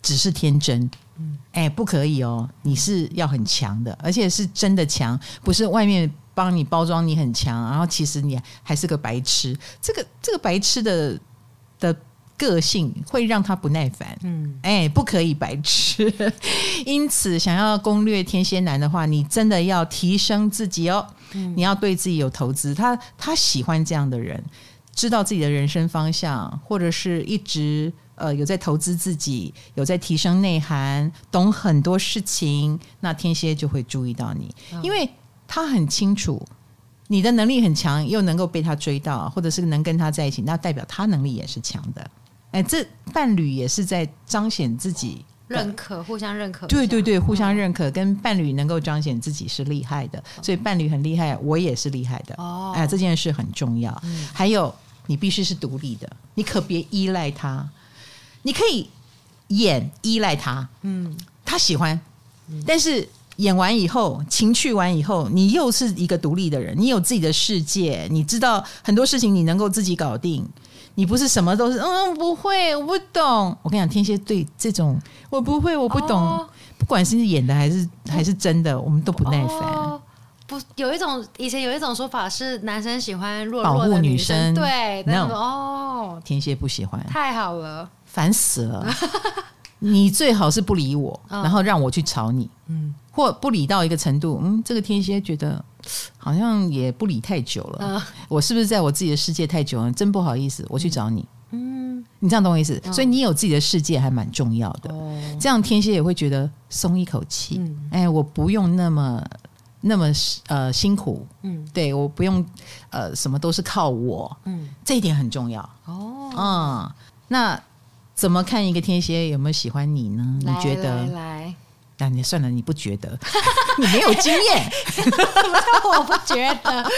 只是天真，哎、欸，不可以哦，你是要很强的，而且是真的强，不是外面帮你包装你很强，然后其实你还是个白痴。这个这个白痴的的。个性会让他不耐烦。嗯，哎，不可以白痴。因此，想要攻略天蝎男的话，你真的要提升自己哦。嗯，你要对自己有投资。他他喜欢这样的人，知道自己的人生方向，或者是一直。呃，有在投资自己，有在提升内涵，懂很多事情，那天蝎就会注意到你，哦、因为他很清楚你的能力很强，又能够被他追到，或者是能跟他在一起，那代表他能力也是强的。哎，这伴侣也是在彰显自己认可，互相认可。对对对，互相认可，跟伴侣能够彰显自己是厉害的，所以伴侣很厉害，我也是厉害的。哦，哎，这件事很重要。嗯、还有，你必须是独立的，你可别依赖他。你可以演依赖他，嗯，他喜欢，嗯、但是演完以后，情趣完以后，你又是一个独立的人，你有自己的世界，你知道很多事情你能够自己搞定，你不是什么都是，嗯，不会，我不懂。我跟你讲，天蝎对这种我不会，我不懂，哦、不管是演的还是还是真的，我们都不耐烦。哦不，有一种以前有一种说法是男生喜欢弱弱的女生，女生。对那种哦，天蝎不喜欢，太好了，烦死了，你最好是不理我，然后让我去吵你，嗯，或不理到一个程度，嗯，这个天蝎觉得好像也不理太久了，嗯、我是不是在我自己的世界太久了？真不好意思，我去找你，嗯，你这样懂我意思？嗯、所以你有自己的世界还蛮重要的，哦、这样天蝎也会觉得松一口气，嗯、哎，我不用那么。那么呃辛苦，嗯，对，我不用呃什么都是靠我，嗯，这一点很重要。哦，嗯，那怎么看一个天蝎？有没有喜欢你呢？你觉得？来，那、啊、你算了，你不觉得？你没有经验，我不觉得。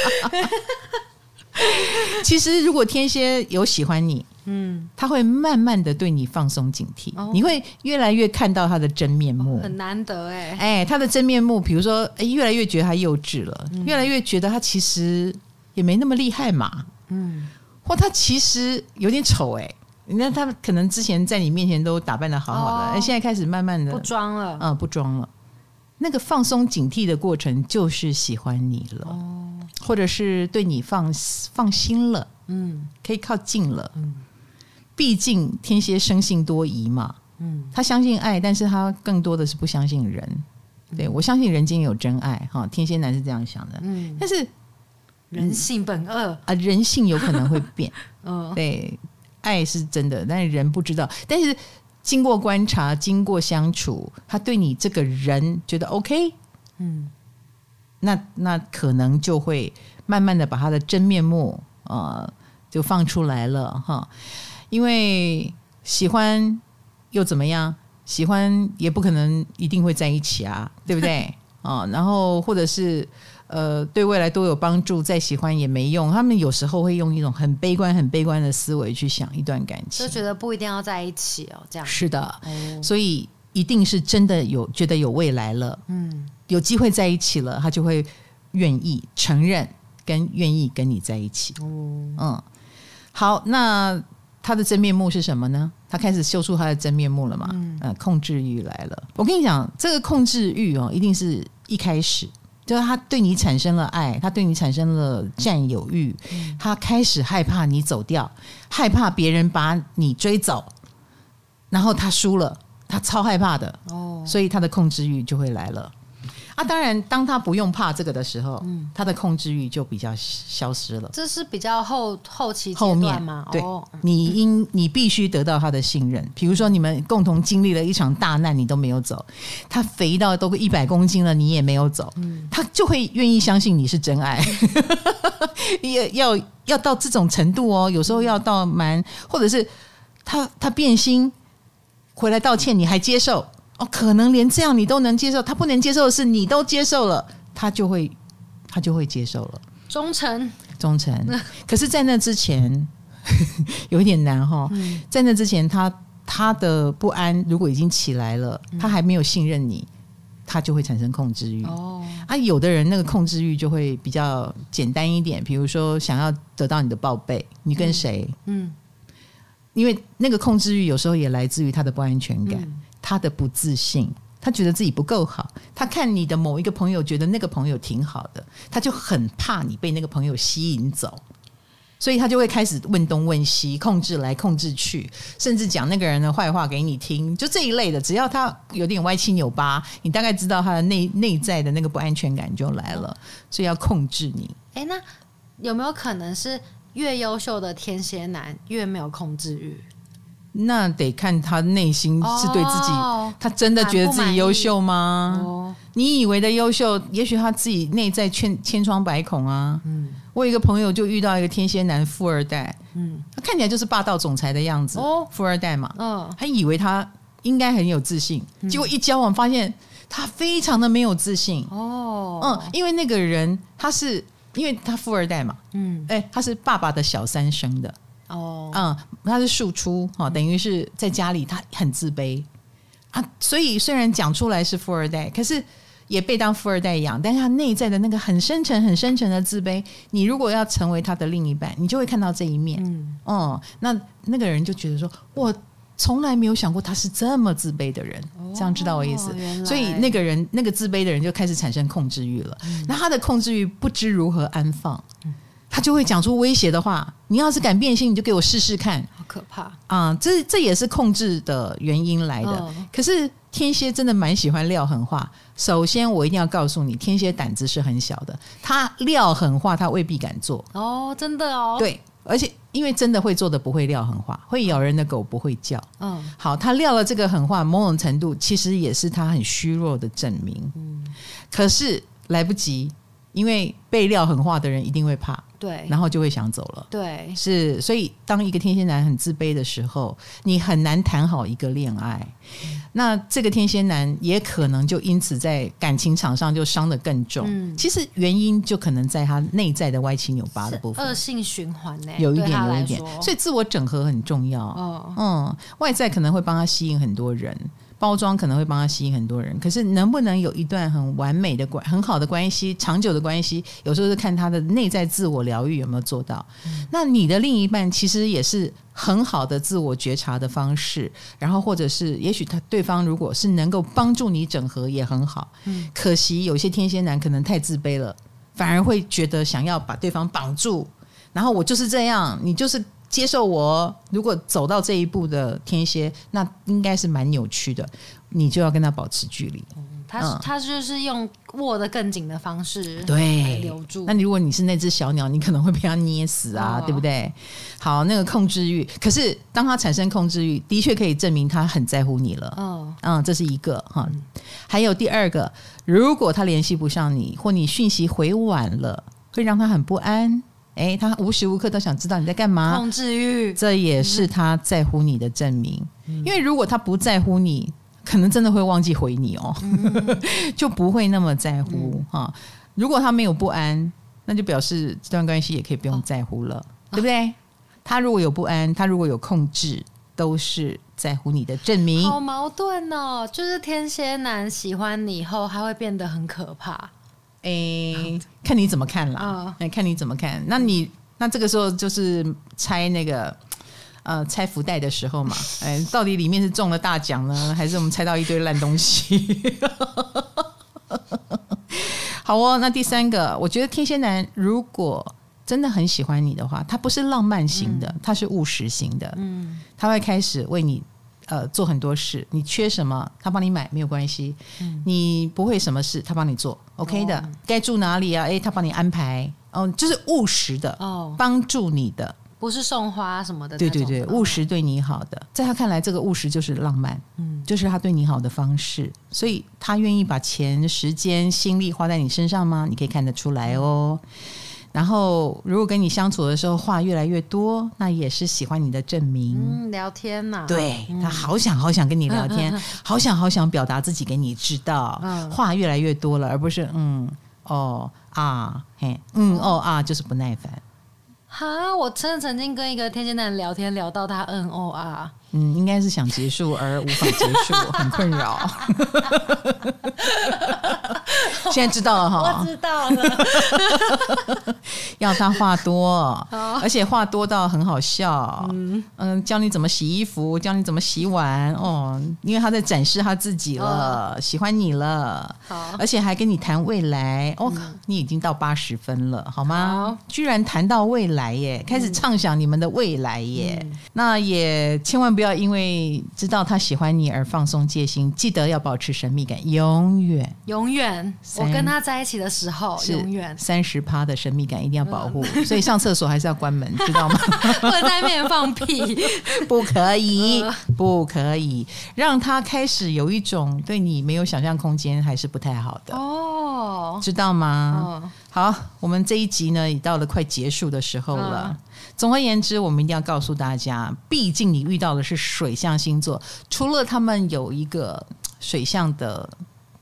其实，如果天蝎有喜欢你。嗯，他会慢慢的对你放松警惕，哦、你会越来越看到他的真面目，哦、很难得哎哎，他的真面目，比如说，哎，越来越觉得他幼稚了，嗯、越来越觉得他其实也没那么厉害嘛，嗯，或他其实有点丑哎，你看他可能之前在你面前都打扮的好好的，哦、现在开始慢慢的不装了，嗯，不装了，那个放松警惕的过程就是喜欢你了，哦、或者是对你放放心了，嗯，可以靠近了，嗯。毕竟天蝎生性多疑嘛，嗯，他相信爱，但是他更多的是不相信人。对，我相信人间有真爱，哈，天蝎男是这样想的，嗯，但是人性本恶。啊，人性有可能会变，嗯，对，爱是真的，但是人不知道。但是经过观察，经过相处，他对你这个人觉得 OK，嗯，那那可能就会慢慢的把他的真面目呃就放出来了，哈。因为喜欢又怎么样？喜欢也不可能一定会在一起啊，对不对？啊、哦，然后或者是呃，对未来都有帮助，再喜欢也没用。他们有时候会用一种很悲观、很悲观的思维去想一段感情，就觉得不一定要在一起哦。这样是的，哦、所以一定是真的有觉得有未来了，嗯，有机会在一起了，他就会愿意承认跟愿意跟你在一起。哦，嗯，好，那。他的真面目是什么呢？他开始秀出他的真面目了嘛？嗯，呃，控制欲来了。我跟你讲，这个控制欲哦，一定是一开始就是他对你产生了爱，他对你产生了占有欲，嗯，他开始害怕你走掉，害怕别人把你追走，然后他输了，他超害怕的哦，所以他的控制欲就会来了。啊，当然，当他不用怕这个的时候，嗯，他的控制欲就比较消失了。这是比较后后期阶段吗？对，哦、你应你必须得到他的信任。比如说，你们共同经历了一场大难，你都没有走，他肥到都一百公斤了，你也没有走，嗯、他就会愿意相信你是真爱。也要要到这种程度哦，有时候要到蛮，或者是他他变心回来道歉，你还接受。哦，可能连这样你都能接受，他不能接受的是你都接受了，他就会他就会接受了。忠诚，忠诚。可是，在那之前 有一点难哈。嗯、在那之前，他他的不安如果已经起来了，他还没有信任你，他就会产生控制欲。哦，啊，有的人那个控制欲就会比较简单一点，比如说想要得到你的报备，你跟谁？嗯，嗯，因为那个控制欲有时候也来自于他的不安全感。嗯他的不自信，他觉得自己不够好。他看你的某一个朋友，觉得那个朋友挺好的，他就很怕你被那个朋友吸引走。所以他就会开始问东问西，控制来控制去，甚至讲那个人的坏话给你听，就这一类的。只要他有点歪七扭八，你大概知道他的内内在的那个不安全感就来了，所以要控制你。哎，那有没有可能是越优秀的天蝎男越没有控制欲？那得看他内心是对自己，哦、他真的觉得自己优秀吗？哦、你以为的优秀，也许他自己内在千千疮百孔啊。嗯，我有一个朋友就遇到一个天蝎男富二代，嗯，他看起来就是霸道总裁的样子，哦，富二代嘛，嗯，他以为他应该很有自信，结果一交往发现他非常的没有自信。哦，嗯，因为那个人他是因为他富二代嘛，嗯，哎，他是爸爸的小三生的。哦，嗯，他是庶出哈，等于是在家里他很自卑。啊，所以虽然讲出来是富二代，可是也被当富二代养，但是他内在的那个很深沉、很深沉的自卑，你如果要成为他的另一半，你就会看到这一面。嗯，哦、嗯，那那个人就觉得说，我从来没有想过他是这么自卑的人，这样知道我意思？所以那个人那个自卑的人就开始产生控制欲了，那、嗯、他的控制欲不知如何安放。嗯他就会讲出威胁的话。你要是敢变心，你就给我试试看。好可怕啊！这这也是控制的原因来的。哦、可是天蝎真的蛮喜欢撂狠话。首先，我一定要告诉你，天蝎胆子是很小的。他撂狠话，他未必敢做。哦，真的哦。对，而且因为真的会做的不会撂狠话，会咬人的狗不会叫。嗯，好，他撂了这个狠话，某种程度其实也是他很虚弱的证明。嗯，可是来不及，因为被撂狠话的人一定会怕。对，然后就会想走了。对，是，所以当一个天蝎男很自卑的时候，你很难谈好一个恋爱。嗯、那这个天蝎男也可能就因此在感情场上就伤得更重。嗯、其实原因就可能在他内在的歪七扭八的部分，恶性循环呢，有一点，有一点。所以自我整合很重要。哦、嗯，外在可能会帮他吸引很多人。包装可能会帮他吸引很多人，可是能不能有一段很完美的关、很好的关系、长久的关系，有时候是看他的内在自我疗愈有没有做到。嗯、那你的另一半其实也是很好的自我觉察的方式，然后或者是也许他对方如果是能够帮助你整合也很好。嗯、可惜有些天蝎男可能太自卑了，反而会觉得想要把对方绑住，然后我就是这样，你就是。接受我，如果走到这一步的天蝎，那应该是蛮扭曲的，你就要跟他保持距离。嗯、他、嗯、他就是用握得更紧的方式，对，留住。那如果你是那只小鸟，你可能会被他捏死啊，哦、对不对？好，那个控制欲，可是当他产生控制欲，的确可以证明他很在乎你了。哦、嗯，这是一个哈。还有第二个，如果他联系不上你，或你讯息回晚了，会让他很不安。哎，他无时无刻都想知道你在干嘛，控制欲，这也是他在乎你的证明。嗯、因为如果他不在乎你，可能真的会忘记回你哦，嗯、就不会那么在乎哈。如果他没有不安，那就表示这段关系也可以不用在乎了，哦、对不对？他如果有不安，他如果有控制，都是在乎你的证明。好矛盾哦，就是天蝎男喜欢你以后，他会变得很可怕。诶、欸，看你怎么看啦。哦、看你怎么看。那你那这个时候就是拆那个呃拆福袋的时候嘛。哎，到底里面是中了大奖呢，还是我们拆到一堆烂东西？好哦，那第三个，我觉得天蝎男如果真的很喜欢你的话，他不是浪漫型的，嗯、他是务实型的。嗯，他会开始为你。呃，做很多事，你缺什么，他帮你买没有关系。嗯、你不会什么事，他帮你做，OK 的。哦、该住哪里啊？诶，他帮你安排。哦，就是务实的哦，帮助你的，不是送花什么的。对对对，务实对你好的，在他看来，这个务实就是浪漫，嗯，就是他对你好的方式。所以他愿意把钱、时间、心力花在你身上吗？你可以看得出来哦。然后，如果跟你相处的时候话越来越多，那也是喜欢你的证明。嗯，聊天呐、啊，对，他好想好想跟你聊天，嗯、好想好想表达自己给你知道。嗯，话越来越多了，而不是嗯哦啊嘿嗯哦啊，就是不耐烦。哈，我真的曾经跟一个天蝎男聊天，聊到他嗯哦啊，嗯，应该是想结束而无法结束，很困扰。现在知道了哈，我知道了。要他话多，而且话多到很好笑。嗯嗯，教你怎么洗衣服，教你怎么洗碗哦，因为他在展示他自己了，喜欢你了。好，而且还跟你谈未来哦，你已经到八十分了，好吗？居然谈到未来耶，开始畅想你们的未来耶。那也千万不要因为知道他喜欢你而放松戒心，记得要保持神秘感，永远。永远。我跟他在一起的时候，永远。三十趴的神秘感一定要保护，所以上厕所还是要关门，知道吗？不能在面前放屁，不可以，不可以，让他开始有一种对你没有想象空间，还是不太好的。哦，知道吗？好，我们这一集呢，也到了快结束的时候了。总而言之，我们一定要告诉大家，毕竟你遇到的是水象星座，除了他们有一个水象的。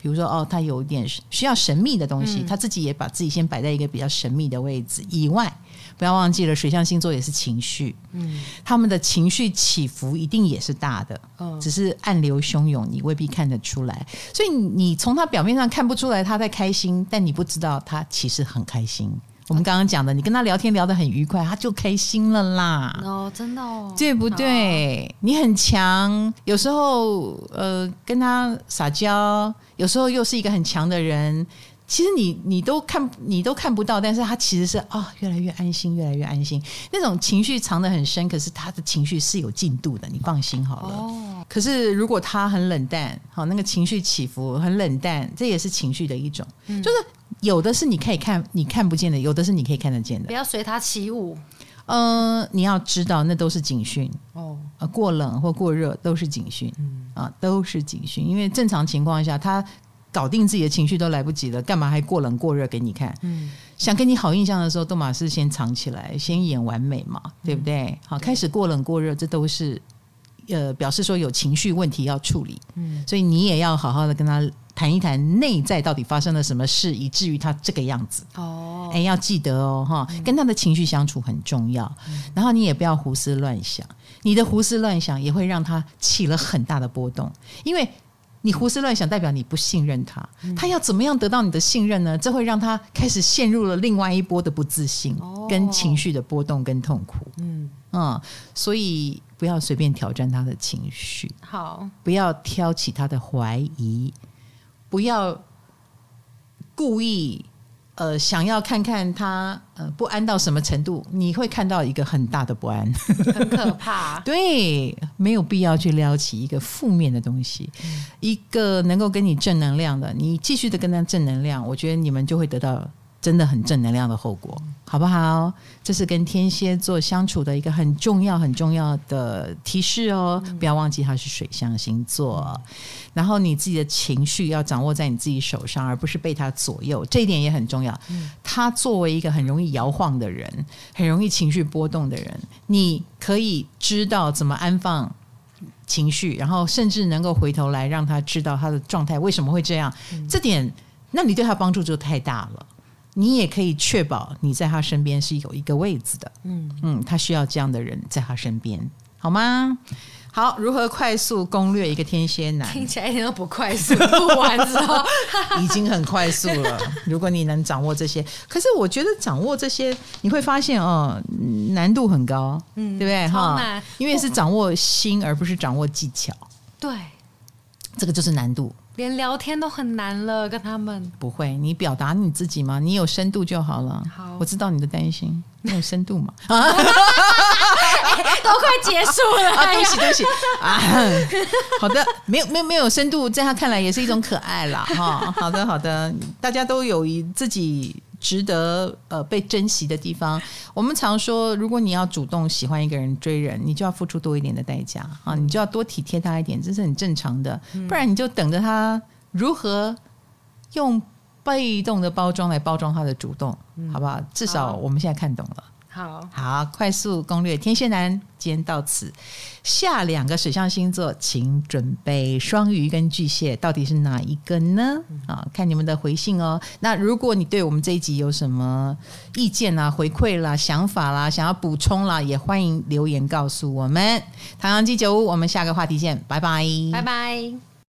比如说，哦，他有一点需要神秘的东西，嗯、他自己也把自己先摆在一个比较神秘的位置以外，不要忘记了，水象星座也是情绪，嗯，他们的情绪起伏一定也是大的，嗯，只是暗流汹涌，你未必看得出来，所以你从他表面上看不出来他在开心，但你不知道他其实很开心。我们刚刚讲的，你跟他聊天聊得很愉快，他就开心了啦。哦，真的哦，对不对？哦、你很强，有时候呃跟他撒娇，有时候又是一个很强的人。其实你你都看你都看不到，但是他其实是啊、哦，越来越安心，越来越安心。那种情绪藏得很深，可是他的情绪是有进度的，你放心好了。哦。可是如果他很冷淡，好，那个情绪起伏很冷淡，这也是情绪的一种，嗯、就是。有的是你可以看你看不见的，有的是你可以看得见的。不要随他起舞。嗯、呃，你要知道，那都是警讯哦。呃，过冷或过热都是警讯，嗯啊，都是警讯。因为正常情况下，他搞定自己的情绪都来不及了，干嘛还过冷过热给你看？嗯，想给你好印象的时候，都马是先藏起来，先演完美嘛，对不对？嗯、好，开始过冷过热，这都是呃表示说有情绪问题要处理。嗯，所以你也要好好的跟他。谈一谈内在到底发生了什么事，以至于他这个样子。哦，哎，要记得哦，哈，跟他的情绪相处很重要。嗯、然后你也不要胡思乱想，你的胡思乱想也会让他起了很大的波动，因为你胡思乱想代表你不信任他。嗯、他要怎么样得到你的信任呢？这会让他开始陷入了另外一波的不自信，哦、跟情绪的波动跟痛苦。嗯嗯，所以不要随便挑战他的情绪，好，不要挑起他的怀疑。不要故意呃想要看看他呃不安到什么程度，你会看到一个很大的不安，很可怕。对，没有必要去撩起一个负面的东西，嗯、一个能够给你正能量的，你继续的跟他正能量，我觉得你们就会得到。真的很正能量的后果，好不好？这是跟天蝎座相处的一个很重要、很重要的提示哦。不要忘记它是水象星座，然后你自己的情绪要掌握在你自己手上，而不是被他左右。这一点也很重要。他作为一个很容易摇晃的人，很容易情绪波动的人，你可以知道怎么安放情绪，然后甚至能够回头来让他知道他的状态为什么会这样。这点，那你对他帮助就太大了。你也可以确保你在他身边是有一个位置的，嗯嗯，他需要这样的人在他身边，好吗？好，如何快速攻略一个天蝎男？听起来一点都不快速，不完之后 已经很快速了。如果你能掌握这些，可是我觉得掌握这些，你会发现哦，难度很高，嗯，对不对？哈，因为是掌握心，而不是掌握技巧。对，这个就是难度。连聊天都很难了，跟他们不会，你表达你自己吗？你有深度就好了。好，我知道你的担心，你有深度嘛？啊，欸、都快结束了啊！对不起，对不起啊！好的，没有，没有，没有深度，在他看来也是一种可爱啦。哈。好的，好的，大家都有一自己。值得呃被珍惜的地方，我们常说，如果你要主动喜欢一个人追人，你就要付出多一点的代价啊，你就要多体贴他一点，这是很正常的。不然你就等着他如何用被动的包装来包装他的主动，好不好？至少我们现在看懂了。好好，快速攻略天蝎男，今天到此。下两个水象星座，请准备双鱼跟巨蟹，到底是哪一个呢？啊，看你们的回信哦。那如果你对我们这一集有什么意见啊、回馈啦、想法啦、想要补充啦，也欢迎留言告诉我们。唐阳鸡酒屋，我们下个话题见，拜拜，拜拜。